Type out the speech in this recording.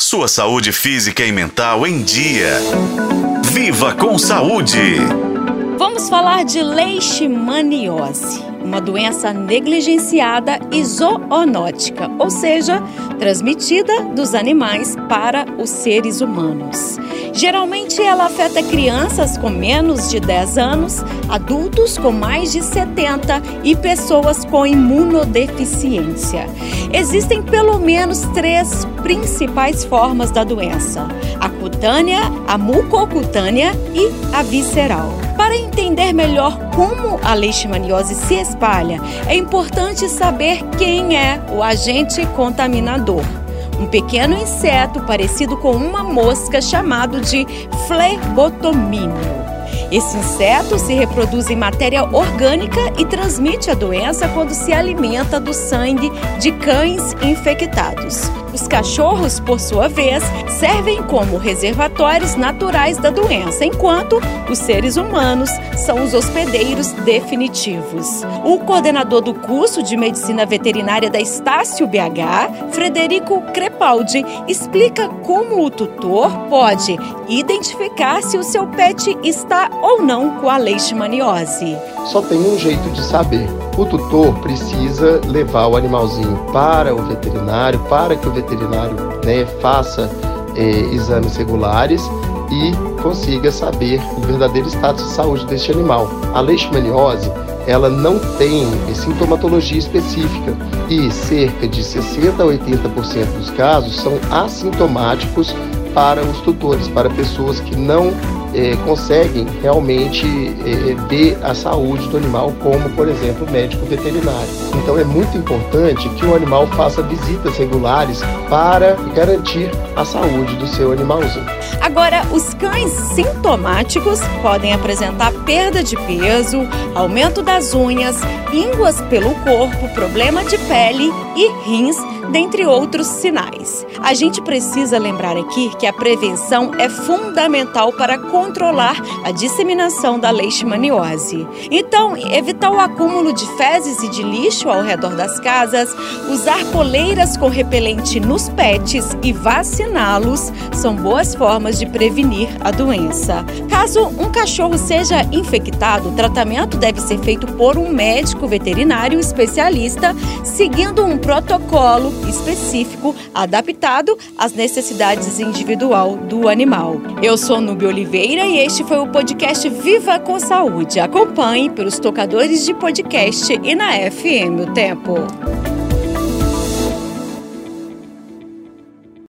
Sua saúde física e mental em dia. Viva com saúde! Vamos falar de leishmaniose, uma doença negligenciada e zoonótica, ou seja, transmitida dos animais para os seres humanos. Geralmente ela afeta crianças com menos de 10 anos, adultos com mais de 70 e pessoas com imunodeficiência. Existem pelo menos três principais formas da doença: a cutânea, a mucocutânea e a visceral. Para entender melhor como a leishmaniose se espalha, é importante saber quem é o agente contaminador um pequeno inseto parecido com uma mosca chamado de flebotomínio. Esse inseto se reproduz em matéria orgânica e transmite a doença quando se alimenta do sangue de cães infectados. Os cachorros, por sua vez, servem como reservatórios naturais da doença, enquanto os seres humanos são os hospedeiros definitivos. O coordenador do curso de medicina veterinária da Estácio BH, Frederico Crepaldi, explica como o tutor pode identificar se o seu pet está ou não com a leishmaniose. Só tem um jeito de saber. O tutor precisa levar o animalzinho para o veterinário, para que o veterinário né, faça eh, exames regulares e consiga saber o verdadeiro estado de saúde deste animal. A leishmaniose ela não tem sintomatologia específica e cerca de 60 a 80% dos casos são assintomáticos para os tutores, para pessoas que não é, conseguem realmente é, ver a saúde do animal, como, por exemplo, o médico veterinário. Então é muito importante que o animal faça visitas regulares para garantir a saúde do seu animalzinho. Agora, os cães sintomáticos podem apresentar perda de peso, aumento das unhas, ínguas pelo corpo, problema de pele e rins dentre outros sinais. A gente precisa lembrar aqui que a prevenção é fundamental para controlar a disseminação da leishmaniose. Então, evitar o acúmulo de fezes e de lixo ao redor das casas, usar coleiras com repelente nos pets e vaciná-los são boas formas de prevenir a doença. Caso um cachorro seja infectado, o tratamento deve ser feito por um médico veterinário especialista, seguindo um protocolo específico adaptado às necessidades individual do animal. Eu sou Nubia Oliveira e este foi o podcast Viva com Saúde. Acompanhe pelos tocadores de podcast e na FM O Tempo.